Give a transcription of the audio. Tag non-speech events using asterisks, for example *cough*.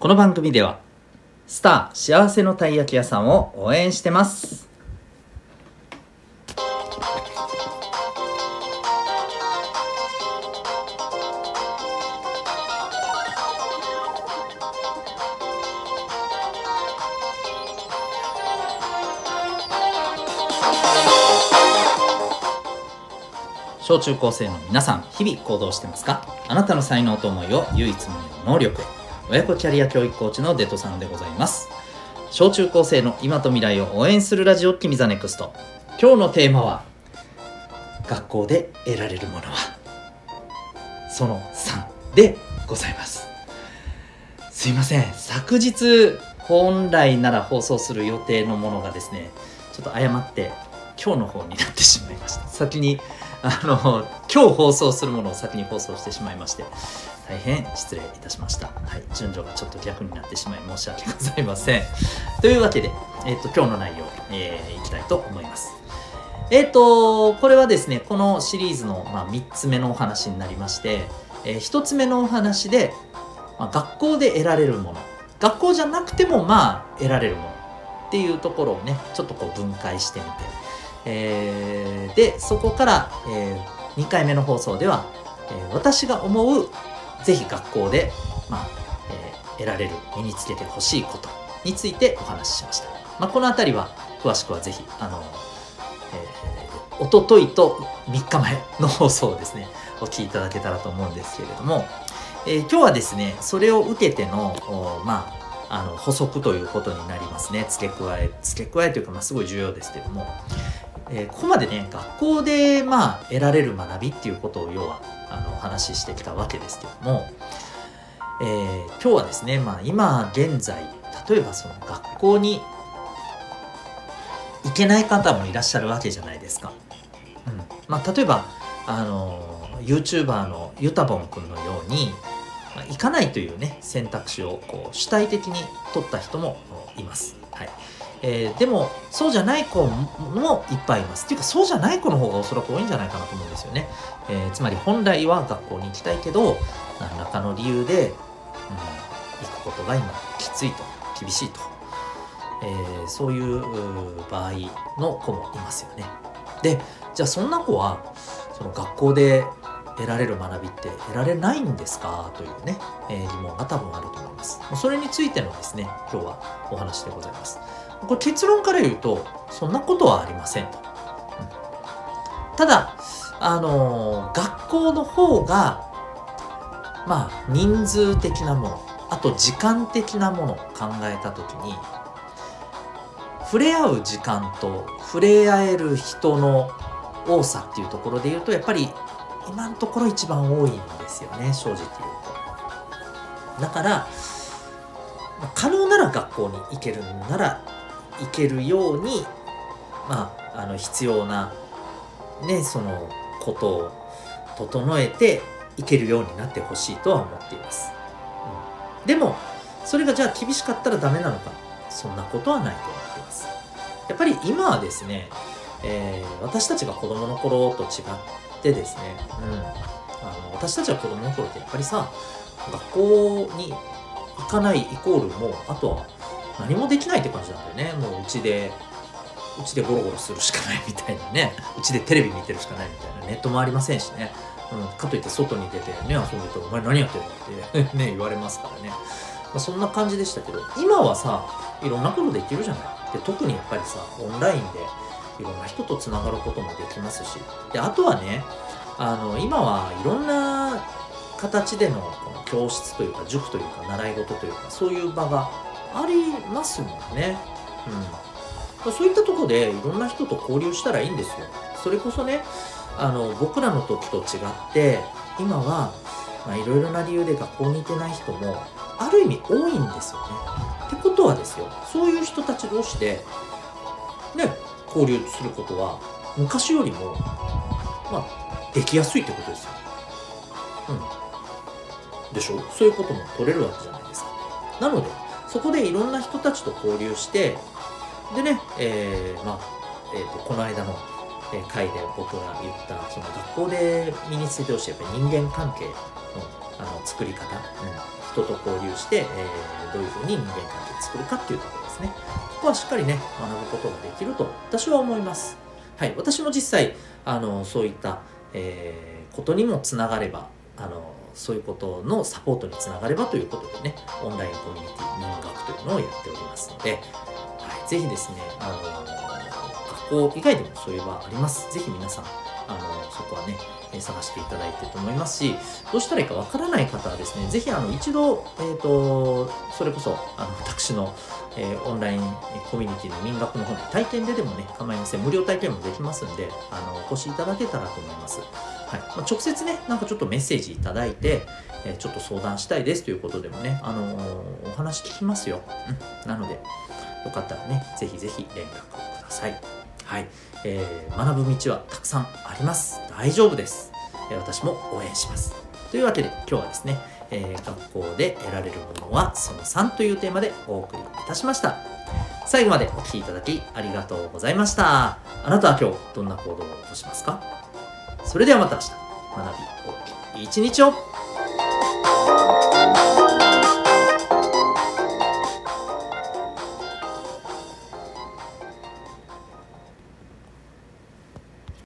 この番組ではスター幸せのたい焼き屋さんを応援してます。小中高生の皆さん日々行動してますか？あなたの才能と思いを唯一無二の能力へ。親子キャリア教育コーチのデトさんでございます。小中高生の今と未来を応援するラジオ君 the NEXT。今日のテーマは学校で得られるものはその3でございます。すいません。昨日本来なら放送する予定のものがですねちょっと誤って今日の方になってしまいました。先にあの今日放送するものを先に放送してしまいまして大変失礼いたしました、はい、順序がちょっと逆になってしまい申し訳ございません。*laughs* というわけで、えーと、今日の内容、えー、いきたいと思います。えっ、ー、とこれはですねこのシリーズの、まあ、3つ目のお話になりまして、えー、1つ目のお話で、まあ、学校で得られるもの。学校じゃなくてもまあ得られるもの。っていうところをねちょっとこう分解してみて。えー、でそこから、えー、2回目の放送では、えー、私が思うぜひ学校で、まあえー、得られる身につけてほしいことについてお話ししました、まあ、この辺りは詳しくはぜひあの、えー、おとといと3日前の放送ですねお聞きいただけたらと思うんですけれども、えー、今日はですねそれを受けてのまああの補足ということになりますね。付け加え付け加えというか、まあ、すごい重要ですけども、えー、ここまでね学校でまあ得られる学びっていうことを要はあのお話ししてきたわけですけども、えー、今日はですね、まあ、今現在例えばその学校に行けない方もいらっしゃるわけじゃないですか。うんまあ、例えばあの YouTuber のゆたぼんくんのように、まあ、行かないというね選択肢をこう主体的に取った人もいます。はいえー、でもそうじゃない子もいっぱいいます。っていうかそうじゃない子の方がおそらく多いんじゃないかなと思うんですよね、えー、つまり本来は学校に行きたいけど何らかの理由で、うん、行くことが今きついと厳しいと、えー、そういう場合の子もいますよね。でじゃあそんな子はその学校で得られる学びって得られないんですか？というね、えー、疑問が多分あると思います。それについてのですね、今日はお話でございます。これ結論から言うとそんなことはありませんと、うん、ただあの、学校の方がまあ人数的なものあと時間的なものを考えた時に触れ合う時間と触れ合える人の多さっていうところで言うとやっぱり今のところ一番多いんですよね正直言うと。だから可能なら学校に行けるならけるようにまああの必要なねそのことを整えていけるようになってほしいとは思っています、うん、でもそれがじゃあ厳しかったらダメなのかそんなことはないと思っています。やっぱり今はですね、えー、私たちが子供の頃と違ってですね、うん、あの私たちは子供の頃ってやっぱりさ学校に行かないイコールもあとは何もできないって感じなんだよね。もううちでうちでゴロゴロするしかないみたいなね。うちでテレビ見てるしかないみたいな。ネットもありませんしね、うん、かといって外に出てね遊ぶと「お前何やってんの?」ってね *laughs* 言われますからね、まあ、そんな感じでしたけど今はさいろんなことできるじゃない。で特にやっぱりさオンラインでいろんな人とつながることもできますし。であとはねあの今はいろんな形でのこの教室というか塾というか習い事というかそういう場がありますもんね。うん。そういったとこでいろんな人と交流したらいいんですよ。それこそね、あの、僕らの時と違って、今は、まあ、いろいろな理由で学校に行けない人も、ある意味多いんですよね。ってことはですよ、そういう人たち同士で、ね、交流することは、昔よりも、まあ、できやすいってことですよ。うん。でしょ？そういうことも取れるわけじゃないですか。なので、そこでいろんな人たちと交流してでね、えー、まあ、えーと、この間の回で僕が言ったその学校で身についてほしいやっぱり人間関係のあの作り方、うん、人と交流して、えー、どういうふうに人間関係を作るかっていうところですね。ここはしっかりね学ぶことができると私は思います。はい。私も実際あのそういった、えー、ことにもつながればあのそういうことのサポートにつながればということでねオンラインコミュニティ民学というのをやっておりますので、はい、ぜひですねあの学校以外でもそういう場あります。ぜひ皆さんあのそこはね探していただいてると思いますしどうしたらいいかわからない方はですねぜひあの一度、えーと、それこそあの私の、えー、オンラインコミュニティの民学の方に体験ででもね構いません。無料体験もできますんであのお越しいただけたらと思います、はい。まあ、直接ねなんかちょっとメッセージいただいて、えー、ちょっと相談したいですということでもね、あのー、お話聞きますよ、うん、なのでよかったらねぜひぜひ連絡ください。はい。えー、学ぶ道はたくさんあります。大丈夫です、え、私も応援します。というわけで今日はですね、え、学校で得られるものはその3というテーマでお送りいたしました。最後までお聴きいただきありがとうございました。あなたは今日どんな行動を起こしますか？それではまた明日。学び一日を。